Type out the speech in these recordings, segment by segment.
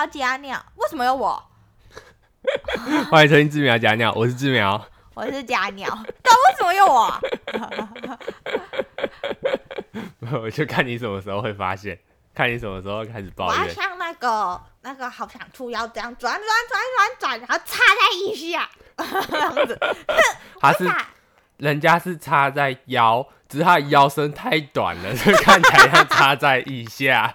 苗假鸟，为什么有我？欢迎收听志苗假鸟，我是志苗。我是假鸟，但为什么有我？我就看你什么时候会发现，看你什么时候开始抱我要怨。像那个那个好想吐，腰这样转转转转转，然后插在腋下，这样子。他是打人家是插在腰，只是他的腰身太短了，所以看起来像插在腋下。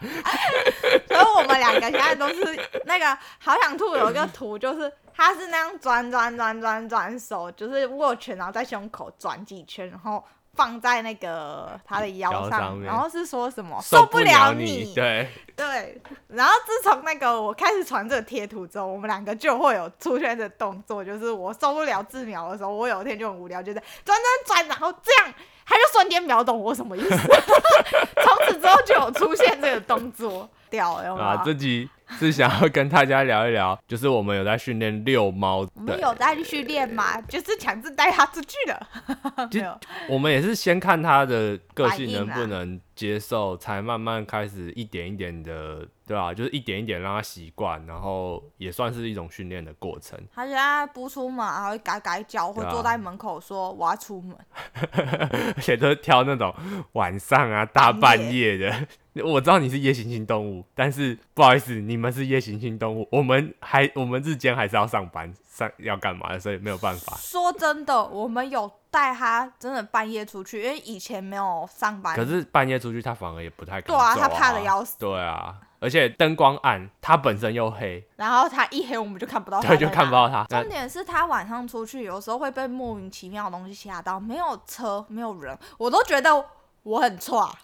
所以我们两个现在都是那个好想吐，有一个图就是他是那样转转转转转手，就是握拳，然后在胸口转几圈，然后放在那个他的腰上，上然后是说什么受不了你，对，对，然后自从那个我开始传这个贴图之后，我们两个就会有出现的动作，就是我受不了自瞄的时候，我有一天就很无聊，就是转转转，然后这样，他就瞬间秒懂我什么意思，从此之后就有出现这个动作，啊，这集是想要跟大家聊一聊，就是我们有在训练遛猫我们，有在训练嘛，就是强制带它出去的，没有，我们也是先看它的个性能不能接受，才慢慢开始一点一点的，对啊、就是一点一点让他习惯，然后也算是一种训练的过程。他现在不出门，还会改改脚，会坐在门口说我要出门，而且都是挑那种晚上啊、大半夜的。我知道你是夜行性动物，但是不好意思，你们是夜行性动物，我们还我们日间还是要上班，上要干嘛的，所以没有办法。说真的，我们有带他真的半夜出去，因为以前没有上班。可是半夜出去，他反而也不太敢对啊，走他怕的要死。对啊，而且灯光暗，它本身又黑，然后它一黑，我们就看不到他。对，就看不。到它。重点是它晚上出去，有时候会被莫名其妙的东西吓到，没有车，没有人，我都觉得我很错。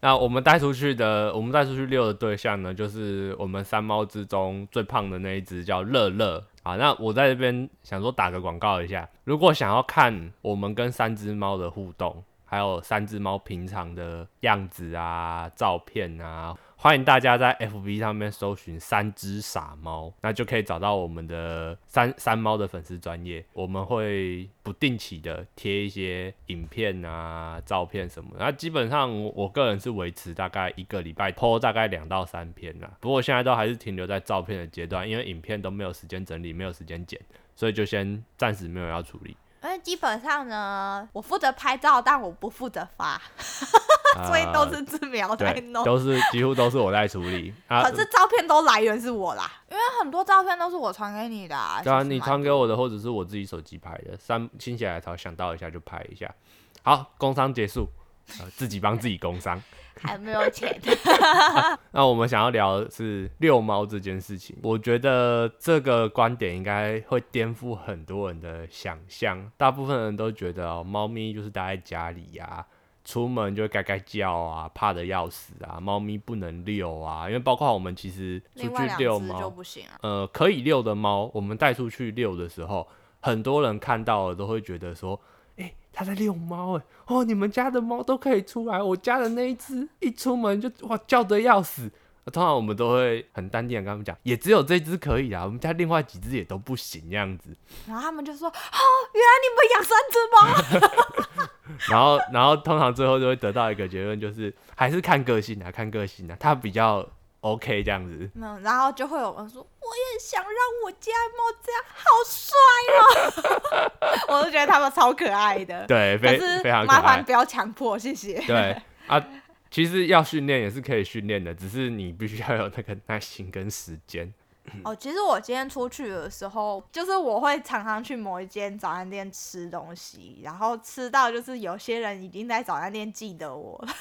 那我们带出去的，我们带出去遛的对象呢，就是我们三猫之中最胖的那一只，叫乐乐。啊，那我在这边想说打个广告一下，如果想要看我们跟三只猫的互动，还有三只猫平常的样子啊、照片啊，欢迎大家在 FB 上面搜寻“三只傻猫”，那就可以找到我们的三三猫的粉丝专业。我们会不定期的贴一些影片啊、照片什么的。那基本上我个人是维持大概一个礼拜 p 大概两到三篇啦。不过现在都还是停留在照片的阶段，因为影片都没有时间整理，没有时间剪，所以就先暂时没有要处理。因为基本上呢，我负责拍照，但我不负责发，所以都是自苗在对，弄。都是几乎都是我在处理 啊。可是照片都来源是我啦，因为很多照片都是我传给你的、啊。对啊，你传给我的或者是我自己手机拍的，三心血来潮想到一下就拍一下。好，工商结束，呃，自己帮自己工伤。还没有钱。那我们想要聊的是遛猫这件事情，我觉得这个观点应该会颠覆很多人的想象。大部分人都觉得哦，猫咪就是待在家里呀、出门就会该该叫啊，怕的要死啊，猫咪不能遛啊，因为包括我们其实出去遛猫就不行啊。呃，可以遛的猫，我们带出去遛的时候，很多人看到了都会觉得说，哎、他在遛猫，哎，哦，你们家的猫都可以出来，我家的那一只一出门就哇叫的要死。通常我们都会很淡定的跟他们讲，也只有这只可以啊，我们家另外几只也都不行这样子。然后他们就说：“哦，原来你们养三只猫。然后，然后通常最后就会得到一个结论，就是还是看个性啊，看个性啊，它比较 OK 这样子。”嗯，然后就会有人说：“我也想让我家猫这样，好帅哦！” 我就觉得他们超可爱的。对，可非常。麻烦不要强迫，谢谢。对啊，其实要训练也是可以训练的，只是你必须要有那个耐心跟时间。哦，其实我今天出去的时候，就是我会常常去某一间早餐店吃东西，然后吃到就是有些人已经在早餐店记得我了。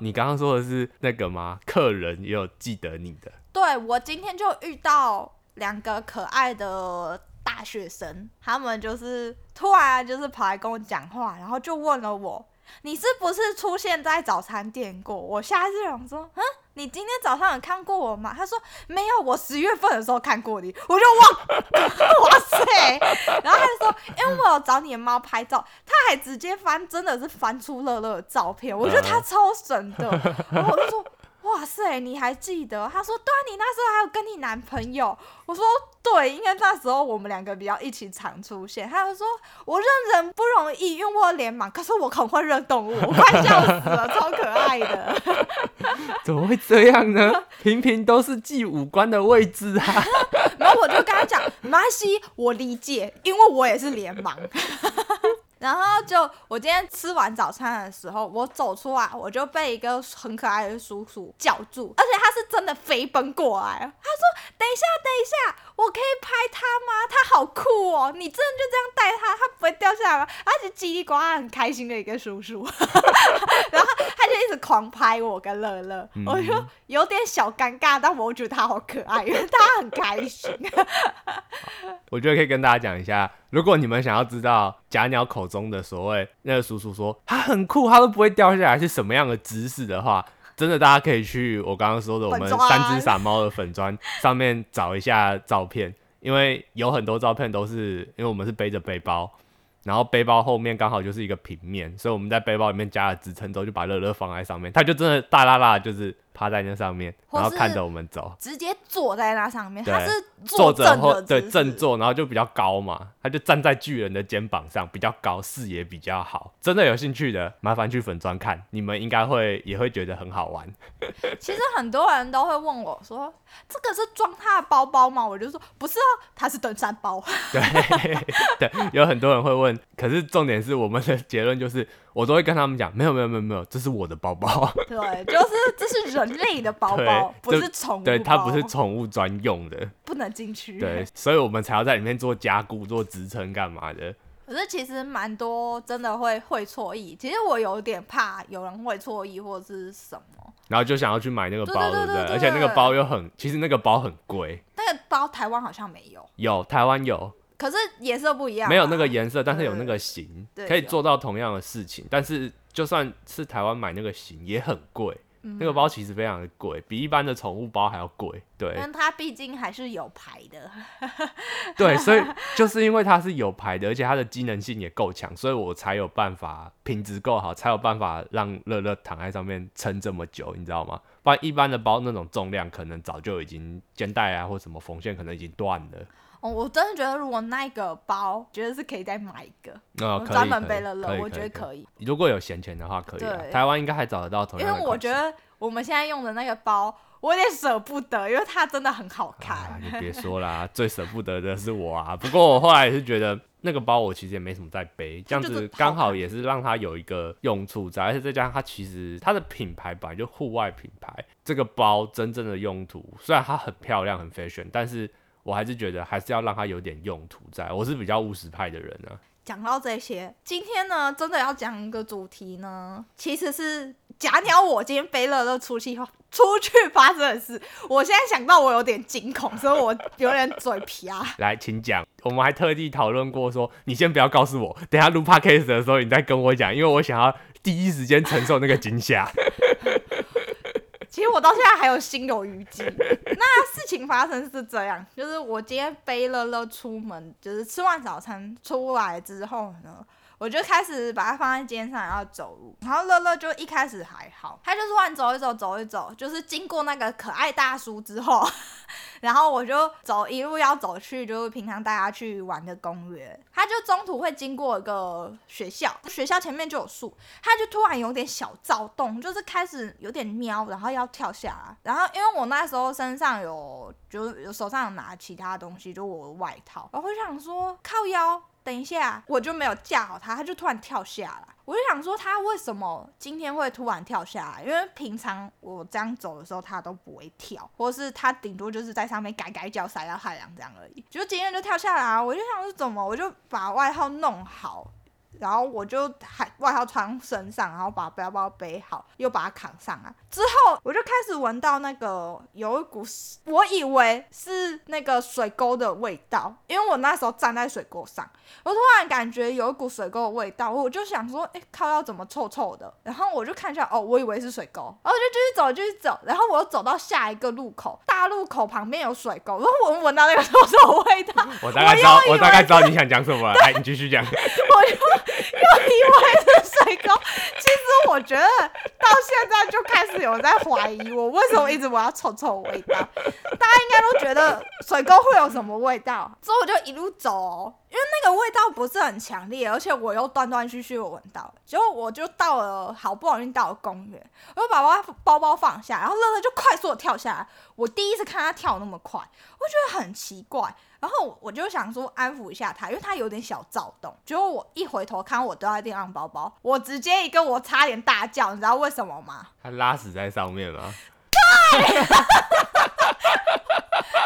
你刚刚说的是那个吗？客人也有记得你的，对我今天就遇到两个可爱的大学生，他们就是突然就是跑来跟我讲话，然后就问了我：“你是不是出现在早餐店过？”我下一次想说：“嗯，你今天早上有看过我吗？”他说：“没有，我十月份的时候看过你。”我就哇 哇塞！然后他就说：“因为我有找你的猫拍照，他还直接翻，真的是翻出乐乐的照片，我觉得他超神的。然后我就说。哇哇塞，你还记得？他说对啊，你那时候还有跟你男朋友。我说对，因为那时候我们两个比较一起常出现。他就说我认人不容易，因为我脸盲，可是我很会认动物，我快笑死了，超可爱的。怎么会这样呢？平平都是记五官的位置啊。然后我就跟他讲，没关系，我理解，因为我也是脸盲。然后就我今天吃完早餐的时候，我走出来，我就被一个很可爱的叔叔叫住，而且他是真的飞奔过来，他说：“等一下，等一下，我可以拍他吗？他好酷哦！你真的就这样带他，他不会掉下来吗？”而且叽里呱啦很开心的一个叔叔，然后他就一直狂拍我跟乐乐，我就有点小尴尬，但我觉得他好可爱，因为他很开心。我觉得可以跟大家讲一下。如果你们想要知道假鸟口中的所谓那个叔叔说他很酷，他都不会掉下来是什么样的姿势的话，真的大家可以去我刚刚说的我们三只傻猫的粉砖上面找一下照片，因为有很多照片都是因为我们是背着背包，然后背包后面刚好就是一个平面，所以我们在背包里面加了支撑之后，就把乐乐放在上面，他就真的大啦啦就是。趴在那上面，然后看着我们走，直接坐在那上面，他是坐着或对正坐，然后就比较高嘛，他就站在巨人的肩膀上，比较高，视野比较好。真的有兴趣的，麻烦去粉砖看，你们应该会也会觉得很好玩。其实很多人都会问我说：“这个是装他的包包吗？”我就说：“不是啊，他是登山包。”对对，有很多人会问，可是重点是我们的结论就是。我都会跟他们讲，没有没有没有没有，这是我的包包。对，就是这是人类的包包，不是宠物。对，它不是宠物专用的，不能进去。对，所以我们才要在里面做加固、做支撑干嘛的。可是其实蛮多真的会会错意，其实我有点怕有人会错意或者是什么，然后就想要去买那个包，对不对？而且那个包又很，其实那个包很贵。那个包台湾好像没有，有台湾有。可是颜色不一样，没有那个颜色，但是有那个型，可以做到同样的事情。但是就算是台湾买那个型也很贵，那个包其实非常的贵，比一般的宠物包还要贵。对，但它毕竟还是有牌的。对，所以就是因为它是有牌的，而且它的机能性也够强，所以我才有办法品质够好，才有办法让乐乐躺在上面撑这么久，你知道吗？不然一般的包那种重量，可能早就已经肩带啊或什么缝线可能已经断了。哦，我真的觉得如果那个包，觉得是可以再买一个，专门背了乐，我觉得可以。如果有闲钱的话，可以。台湾应该还找得到同样因为我觉得我们现在用的那个包，我有点舍不得，因为它真的很好看。你别说啦，最舍不得的是我啊。不过我后来是觉得那个包我其实也没什么在背，这样子刚好也是让它有一个用处在，而且再加上它其实它的品牌本来就户外品牌，这个包真正的用途虽然它很漂亮很 fashion，但是。我还是觉得还是要让它有点用途在。我是比较务实派的人呢。讲到这些，今天呢，真的要讲一个主题呢，其实是假鸟。我今天背了乐出去出去发生的事，我现在想到我有点惊恐，所以我有点嘴皮啊。来，请讲。我们还特地讨论过，说你先不要告诉我，等下录 podcast 的时候你再跟我讲，因为我想要第一时间承受那个惊吓。其实我到现在还有心有余悸。那事情发生是这样，就是我今天背乐乐出门，就是吃完早餐出来之后呢。我就开始把它放在肩上，然后走路。然后乐乐就一开始还好，他就突然走一走，走一走，就是经过那个可爱大叔之后，然后我就走一路要走去，就是平常大家去玩的公园。他就中途会经过一个学校，学校前面就有树，他就突然有点小躁动，就是开始有点喵，然后要跳下来。然后因为我那时候身上有，就有手上有拿其他东西，就我的外套，然后我想说靠腰。等一下，我就没有架好他，他就突然跳下来。我就想说，他为什么今天会突然跳下来？因为平常我这样走的时候，他都不会跳，或是他顶多就是在上面改改脚、晒到太阳这样而已。就今天就跳下来，我就想说怎么，我就把外套弄好。然后我就还外套穿身上，然后把背包背好，又把它扛上来。之后我就开始闻到那个有一股，我以为是那个水沟的味道，因为我那时候站在水沟上，我突然感觉有一股水沟的味道，我就想说，哎，靠，要怎么臭臭的？然后我就看一下，哦，我以为是水沟，然后我就继续走，继续走，然后我又走到下一个路口，大路口旁边有水沟，然后我闻到那个臭臭味道。我大概知道，我大概知道你想讲什么，来，你继续讲。我又。又以为是水沟。其实我觉得到现在就开始有在怀疑我为什么一直闻到臭臭味道。大家应该都觉得水沟会有什么味道，之后我就一路走、因为那个味道不是很强烈，而且我又断断续续地闻到。结果我就到了，好不容易到了公园，我就把包包包放下，然后乐乐就快速的跳下来。我第一次看他跳那么快，我觉得很奇怪。然后我就想说安抚一下他，因为他有点小躁动。结果我一回头看，我丢在地上包包，我直接一个我差点大叫，你知道为什么吗？他拉屎在上面吗？对，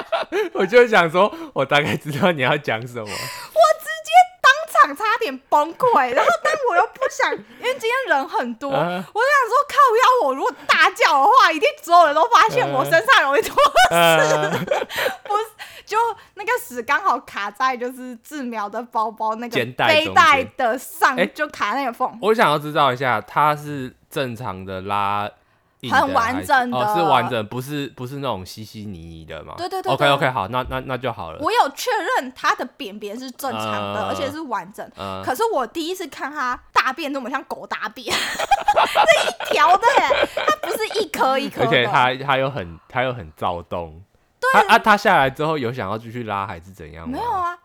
我就想说，我大概知道你要讲什么。我直接当场差点崩溃，然后但我又不想，因为今天人很多，啊。我就想说靠腰，我如果大叫的话，一定所有人都发现我身上有一坨呃，不是，就那个屎刚好卡在就是治疗的包包那个背带的上，哎就卡那个缝。我想要知道一下，他是正常的拉很完整的哦，是完整，不是不是那种稀稀泥泥的嘛？对对对 OK OK，好，那那那就好了。我有确认它的便便是正常的，呃而且是完整。嗯，可是我第一次看它大便那么像狗大便，这一条的耶，它不是一颗一颗的。而且它它又很它又很躁动。对啊，他下来之后有想要继续拉还是怎样？没有啊，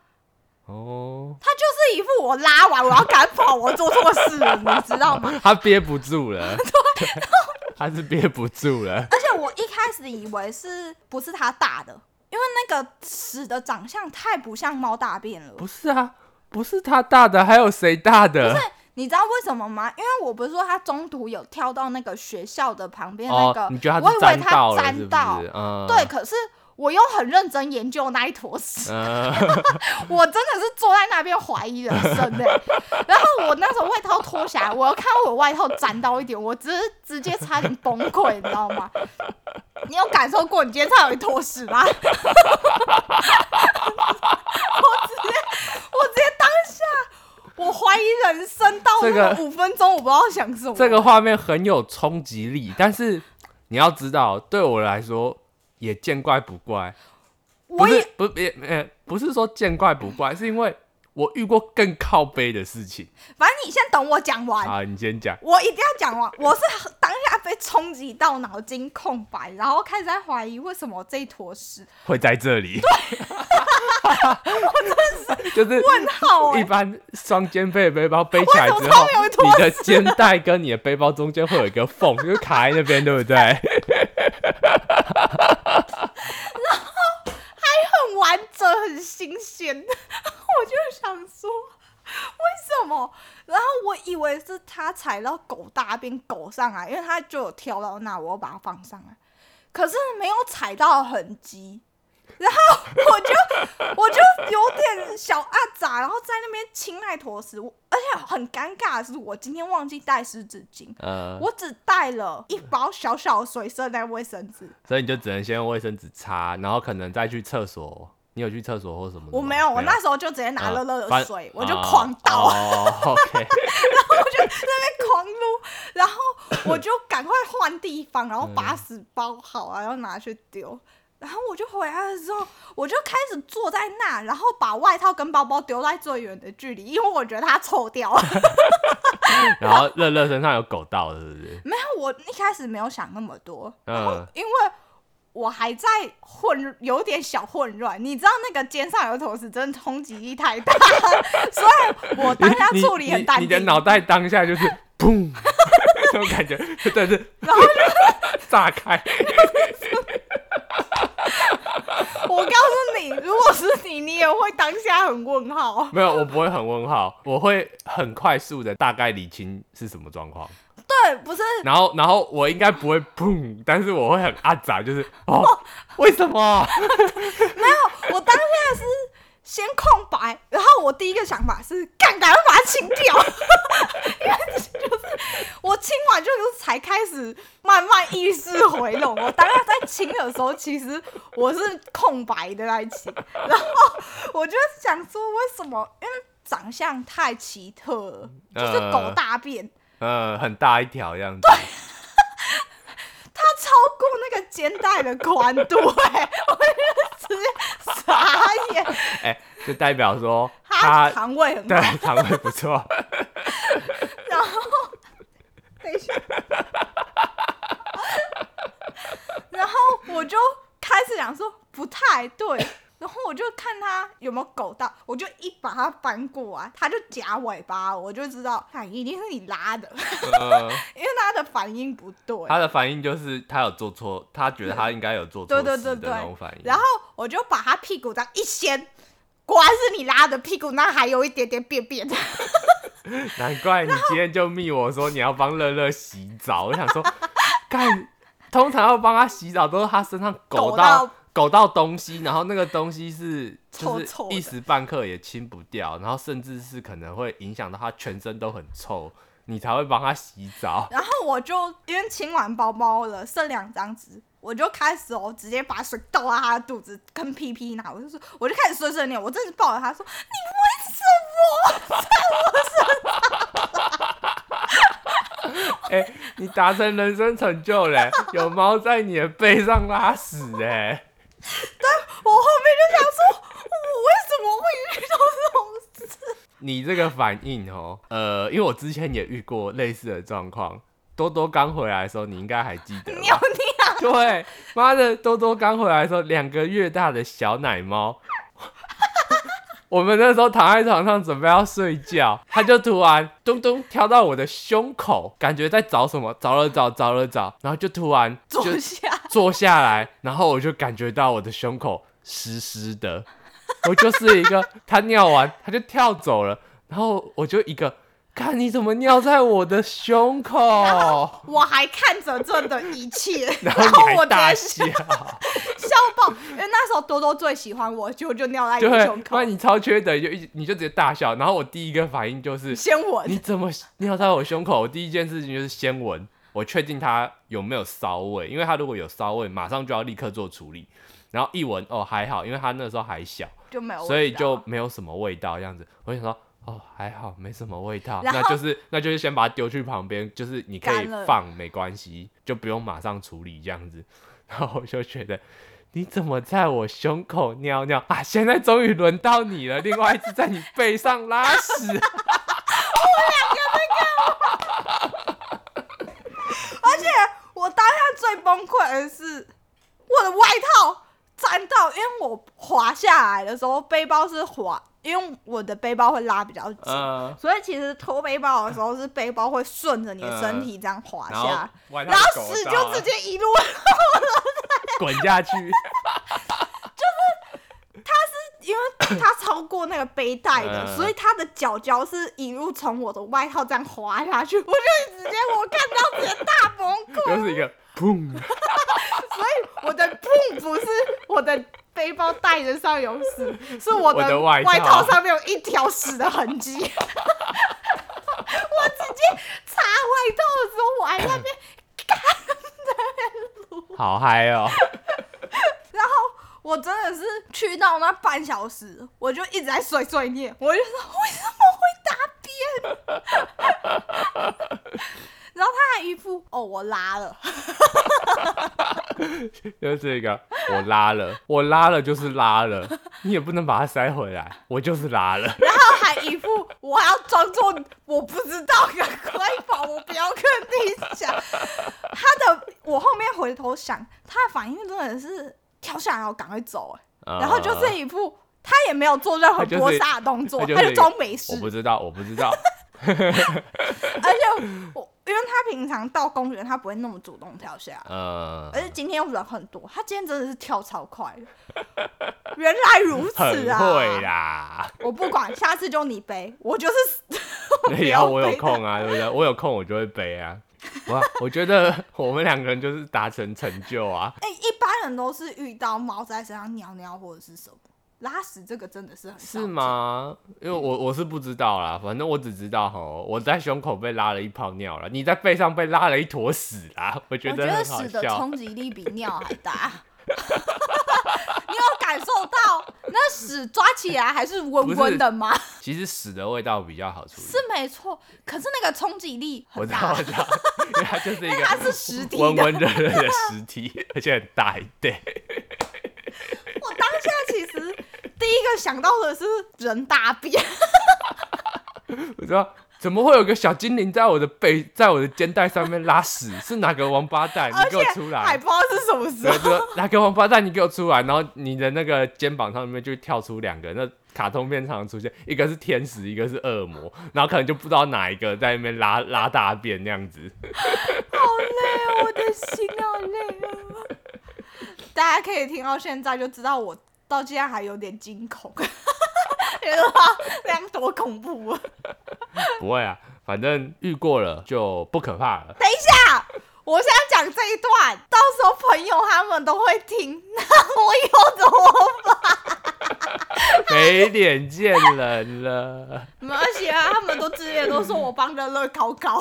哦，他就是一副我拉完我要赶跑，我做错事了，你知道吗？他憋不住了，对他是憋不住了。而且我一开始以为是不是他大的，因为那个屎的长相太不像猫大便了。不是啊，不是他大的，还有谁大的？你知道为什么吗？因为我不是说他中途有跳到那个学校的旁边那哦个，，你觉得我以为他是沾到对，，可是我又很认真研究那一坨屎，嗯 我真的是坐在那边怀疑人生哎、然后我那时候外套脱下来，我又看到我外套沾到一点，我直接直接差点崩溃，你知道吗？你有感受过你今天差点有一坨屎吗？我直接，我直接当下，我怀疑人生到这个五分钟，我不知道想什么。这个画面很有冲击力，但是你要知道，对我来说也见怪不怪。不我也是，不也呃，不是说见怪不怪，是因为我遇过更靠背的事情。反正你先等我讲完。好，你先讲。我一定要讲完，我是当下被冲击到脑筋空白，然后开始在怀疑为什么这一坨屎会在这里。就是问号哎、一般双肩背的背包背起来之后你的肩带跟你的背包中间会有一个缝，就是卡在那边，对不对？然后还很完整，很新鲜。我就想说，为什么？然后我以为是他踩到狗大便狗上来，因为他就有跳到那，我把它放上来，可是没有踩到痕迹。然后我就我就有点小阿杂，然后在那边亲那坨屎，且很尴尬的是，我今天忘记带湿纸巾，呃，我只带了一包小小的水色那卫生纸。所以你就只能先用卫生纸擦，然后可能再去厕所。你有去厕所或什么？我没有，我那时候就直接拿热热的水，我就哦狂倒。然后我就在那边狂撸，然后我就赶快换地方，然后把嗯屎包好啊，然后拿去丢。然后我就回来的时候，我就开始坐在那，然后把外套跟包包丢在最远的距离，因为我觉得它臭掉了。然后乐乐身上有狗道，是不是？没有，我一开始没有想那么多，然后嗯因为我还在混，有点小混乱。你知道那个肩上有坨屎，真的冲击力太大，所以我当下你处理很淡定。你你的脑袋当下就是砰，那种感觉，真的是然后炸开。我告诉你，如果是你，你也会当下很问号。没有，我不会很问号，我会很快速的大概理清是什么状况，对，不是然后然后我应该不会砰，但是我会很阿杂，就是哦，为什么？没有我当下是先空白，然后我第一个想法是，干，赶快把它清掉，因为就是我清完就是才开始慢慢意识回笼。我当他在亲的时候其实我是空白的在情然后我就想说为什么因为长相太奇特就是狗大便。呃很大一条样子。对 他超过那个肩带的宽度哎我直接傻眼。哎就代表说他肠胃很对 肠胃不错。然后等一下。我就开始想说不太对，然后我就看他有没有狗到，我就一把它翻过来，它就夹尾巴，我就知道，看，一定是你拉的，呃，因为它的反应不对。他的反应就是他有做错，他觉得他应该有做错对对对对那种反应。然后我就把它屁股这样一掀，果然是你拉的屁股，那还有一点点便便。难怪你今天就密我说你要帮乐乐洗澡，我想说，干，通常要帮他洗澡都是他身上狗狗到。到狗到东西，然后那个东西是就是一时半刻也清不掉，然后甚至是可能会影响到他全身都很臭，你才会帮他洗澡。然后我就因为清完包包了，剩两张纸，我就开始哦，直接把水倒到他的肚子跟屁屁那，我就说，我就开始碎碎念，我真的是抱着他说，你为什么在 哎、你达成人生成就嘞，有猫在你的背上拉屎哎、我后面就想说，我为什么会遇到这种事？你这个反应哦，呃，因为我之前也遇过类似的状况。多多刚回来的时候，你应该还记得 对，妈的，多多刚回来的时候，两个月大的小奶猫，我们那时候躺在床上准备要睡觉，他就突然咚咚跳到我的胸口，感觉在找什么，找了找，找了找，然后就突然就坐下，坐下来，然后我就感觉到我的胸口湿湿的，我就是一个，他尿完他就跳走了，然后我就一个，看你怎么尿在我的胸口，我还看着这的一切，然然后我大笑，笑爆，因为那时候多多最喜欢我，结果就尿在你胸，口。不然，你超缺德，你就一你就直接大笑，然后我第一个反应就是先闻。你，怎么尿在我胸口？我第一件事情就是先闻，我确定它有没有骚味，因为它如果有骚味，马上就要立刻做处理。然后一闻哦还好，因为它那时候还小，就没有，所以就没有什么味道这样子。我就想说哦还好，没什么味道，那就是那就是先把它丢去旁边，就是你可以放没关系，就不用马上处理这样子。然后我就觉得。你怎么在我胸口尿尿啊？现在终于轮到你了，另外一只在你背上拉屎。我两个在干嘛 而且我当下最崩溃的是，我的外套沾到，因为我滑下来的时候，背包是滑，因为我的背包会拉比较紧，嗯，所以其实拖背包的时候是背包会顺着你的身体这样滑下来，外套然后狗到了屎就直接一路，滚下去。就是它是因为它超过那个背带的，嗯所以它的脚脚是一路从我的外套这样滑下去，我就直接我看到直接大崩溃。就是一个砰，所以我的砰不是我的背包带着上有屎，是我我的外套上面有一条屎的痕迹。我直接擦外套的时候，我还在那边，好嗨哦！然后我真的是去到那半小时，我就一直在碎碎念，我就说为什么会大便？然后他还一副哦，我拉了，就是一个我拉了，我拉了就是拉了，你也不能把它塞回来，我就是拉了。然后还一副我还要装作我不知道，赶快跑，我不要跟你讲。他的我后面回头想，他的反应真的是跳下来，然后赶快走、哎，然后就是一副他也没有做任何搏杀的动作，他就是他就装没事我。不知道，我不知道。而且我因为他平常到公园他不会那么主动跳下而，且今天人很多，他今天真的是跳超快的。原来如此很啊！会啦。我不管，下次就你背，我就是 不也要要我有背空啊，对不对？我有空我就会背啊。哇，我觉得我们两个人就是达成成就啊。哎、一般人都是遇到猫在身上尿尿或者是什么拉屎，这个真的是很是见？吗？因为我我是不知道啦，反正我只知道吼，我在胸口被拉了一泡尿了，你在背上被拉了一坨屎啦，我 觉我觉得屎的笑。冲击力比尿还大。你有感受到那屎抓起来还是温温的吗？其实屎的味道比较好处理。是没错，可是那个冲击力很我知道，大我。知道，因为它就是一因为它是实体的温温热热的实体，而且很大一对。我当下其实第一个想到的是人大便，我知道怎么会有个小精灵在我的背，在我的肩带上面拉屎？是哪个王八蛋？你给我出来！还不知道是什么时候。哪个王八蛋？你给我出来！然后你的那个肩膀上面就跳出两个，那卡通片常常出现，一个是天使，一个是恶魔，然后可能就不知道哪一个在那边拉拉大便那样子。好累哦，我的心好累哦。大家可以听到现在就知道我到现在还有点惊恐，觉得它这样多恐怖啊！不会啊，反正遇过了就不可怕了。等一下，我现在讲这一段，到时候朋友他们都会听，那我以后怎么办？没脸见人了。没关系啊，他们都之前都说我帮乐乐考考，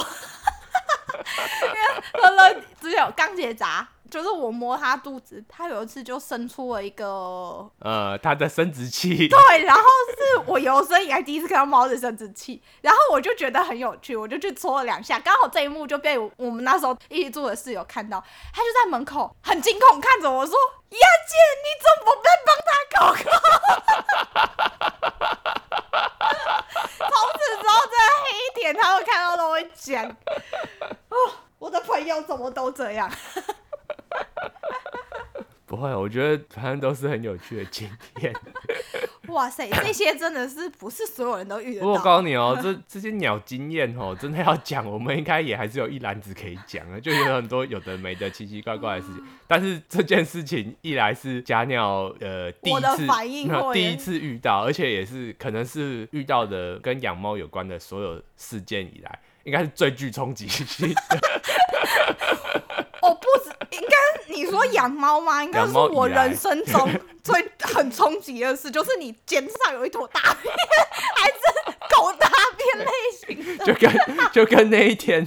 因为乐乐之前有刚结扎，就是我摸它肚子，它有一次就生出了一个呃，它的生殖器，对，然后是我有生以来第一次看到猫的生殖器，然后我就觉得很有趣，我就去搓了两下，刚好这一幕就被我我们那时候一起住的室友看到，他就在门口很惊恐看着我说：“丫姐，你怎么在帮他搞搞？” 从此之后，这个黑点他会看到都会讲：“哦，我的朋友怎么都这样？” 不会，我觉得反正都是很有趣的经验。哇塞，这些真的是不是所有人都遇得到我？告诉你哦，这这些鸟经验哦，真的要讲，我们应该也还是有一篮子可以讲的，就有很多有的没的奇奇怪怪的事情。但是这件事情一来是假鸟呃第我一次的反应 会第一次遇到，而且也是可能是遇到的跟养猫有关的所有事件以来，应该是最具冲击性的。我，不止，应该你说养猫吗？应该是我人生中 最很冲击的事，就是你肩上有一坨大便，还是狗大便类型的。就跟就跟那一天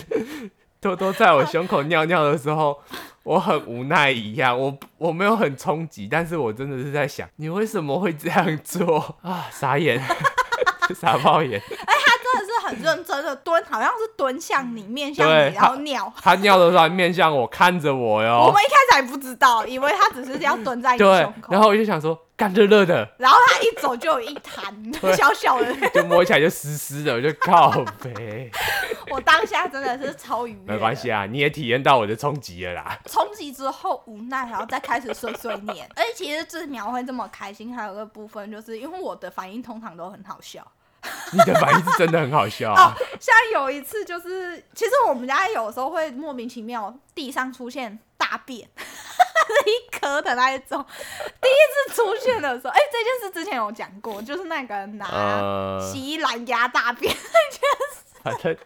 多多在我胸口尿尿的时候，我很无奈一样。我我没有很冲击，但是我真的是在想，你为什么会这样做啊？傻眼，傻爆眼。很认真的蹲，好像是蹲向你，面向你，然后尿。他尿的时候还面向我，看着我哟我。们一开始还不知道，以为他只是要蹲在你胸，口，然后我就想说，干热热的，然后他一走就有一滩 小小的。就摸起来就湿湿的，我就靠呗。我当下真的是超愉悦。没关系，啊，你也体验到我的冲击了啦。冲击之后无奈，然后再开始碎碎念。而且其实治苗会这么开心，还有个部分就是因为我的反应通常都很好笑。你的反应是真的很好笑哦啊。，像有一次就是，其实我们家有时候会莫名其妙地上出现大便，是 一颗的那一种。第一次出现的时候，哎、这件事之前有讲过，就是那个人拿呃，洗衣篮压大便 那件事，反正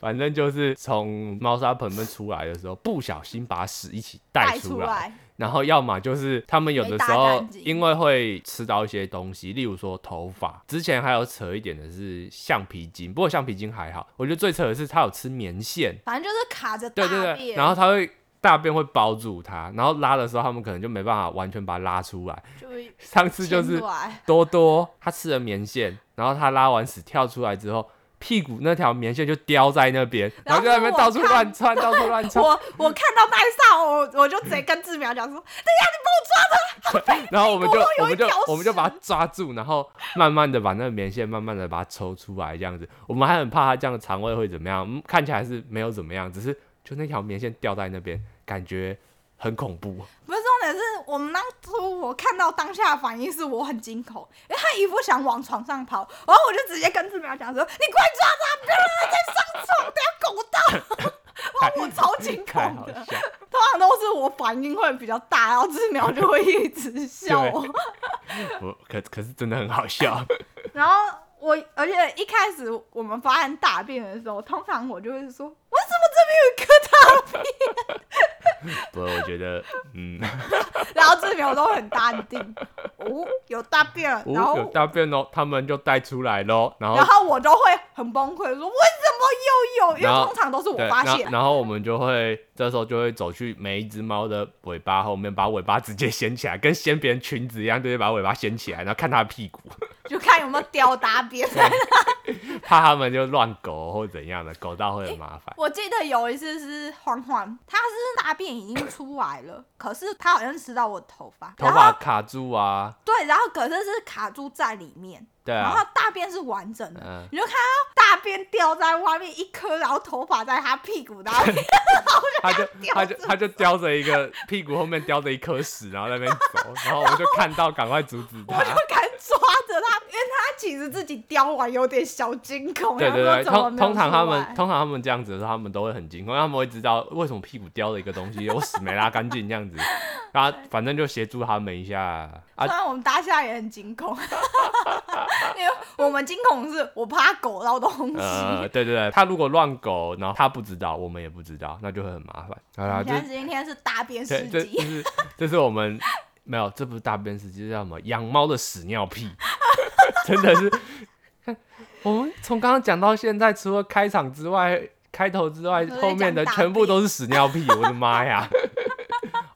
反正就是从猫砂盆们出来的时候，不小心把屎一起带带出来，出来，然后要么就是他们有的时候因为会吃到一些东西，例如说头发。之前还有扯一点的是橡皮筋，不过橡皮筋还好，我觉得最扯的是它有吃棉线，反正就是卡着大对便。对对，然后它会。大便会包住它，然后拉的时候，他们可能就没办法完全把它拉出来。上次就是 多多他吃了棉线，然后他拉完屎跳出来之后，屁股那条棉线就叼在那边，然后就在那边到处乱窜，到处乱 窜。我我看到那一刹，我我就直接跟志苗讲说等下你帮我抓住，然后我们就我们就我们就把它抓住，然后慢慢的把那个棉线慢慢的把它抽出来，这样子。我们还很怕它这样的肠胃会怎么样，嗯，看起来是没有怎么样，只是就那条棉线掉在那边，感觉很恐怖。不是重点是我们当初我看到当下的反应是我很惊恐，因为他一副想往床上跑，然后我就直接跟志苗讲说：“你快抓他，不要让他再上床，等下狗到。”哇，我超惊恐的，通常都是我反应会比较大，然后志苗就会一直笑我。我可可是真的很好笑。然后我，而且一开始我们发现大便的时候，通常我就会说：“为什么这边有一颗大便 不我觉得，嗯，？” 然后志苗都很淡定，哦，有大便了，然哦，后有大便哦，他们就带出来喽，然后然后我就会很崩溃，说为什么又有？因然后为通常都是我对，发现，然后然后我们就会这时候就会走去每一只猫的尾巴后面，把尾巴直接掀起来，跟掀别人裙子一样，就是把尾巴掀起来，然后看它的屁股，就看有没有掉大便。怕他们就乱狗或怎样的，狗到会很麻烦。我记得有一次是欢欢，他是大便已经出来了，可是他好像吃到我的头发，头发卡住啊，对，然后可是是卡住在里面，对然后啊，大便是完整的，嗯，你就看到大便掉在外面一颗，然后头发在他屁股那边，他就叼他就他就叼着一个屁股后面叼着一颗屎，然后在那边走，然后我们就看到，赶快阻止 我他就。敢抓着他，因为他其实自己叼完有点小惊恐，对对对，说怎么通没有通常他们来。通常他们这样子的时候，他们都会很惊恐，因为他们会知道为什么屁股叼了一个东西，我屎没拉干净这样子，然后反正就协助他们一下啊虽，然我们当下也很惊恐，因为我们惊恐是我怕狗捞东西。呃，对对对，他如果乱狗，然后他不知道，我们也不知道，那就会很麻烦。好啦，这现在今天是大便这事迹，这这是这是我们没有，这不是大便屎，这叫什么？养猫的屎尿屁，真的是。看我们从刚刚讲到现在，除了开场之外，开头之外，后面的全部都是屎尿屁，我的妈呀！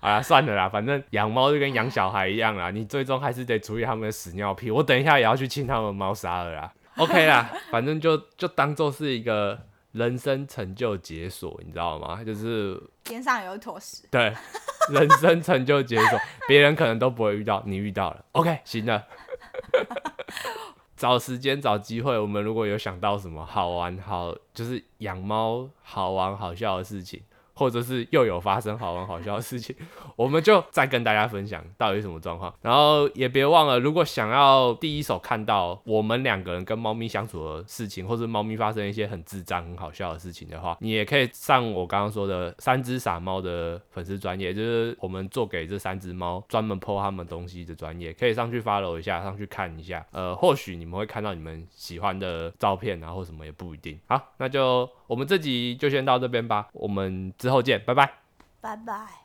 好啦，算了啦，反正养猫就跟养小孩一样啦，你最终还是得处理他们的屎尿屁。我等一下也要去清他们猫砂了啦。OK 啦，反正就就当做是一个人生成就解锁，你知道吗？就是天上有一坨屎。对，人生成就解锁，别人可能都不会遇到，你遇到了。OK，行了。找时间找机会，我们如果有想到什么好玩好，就是养猫好玩好笑的事情，或者是又有发生好玩好笑的事情，我们就再跟大家分享到底什么状况。然后也别忘了，如果想要第一手看到我们两个人跟猫咪相处的事情，或者猫咪发生一些很智障、很好笑的事情的话，你也可以上我刚刚说的三只傻猫的粉丝专业，就是我们做给这三只猫专门 po 他们东西的专业，可以上去 follow 一下，上去看一下。呃，或许你们会看到你们喜欢的照片啊，或什么也不一定。好，那就我们这集就先到这边吧，我们之后见，拜拜。拜拜。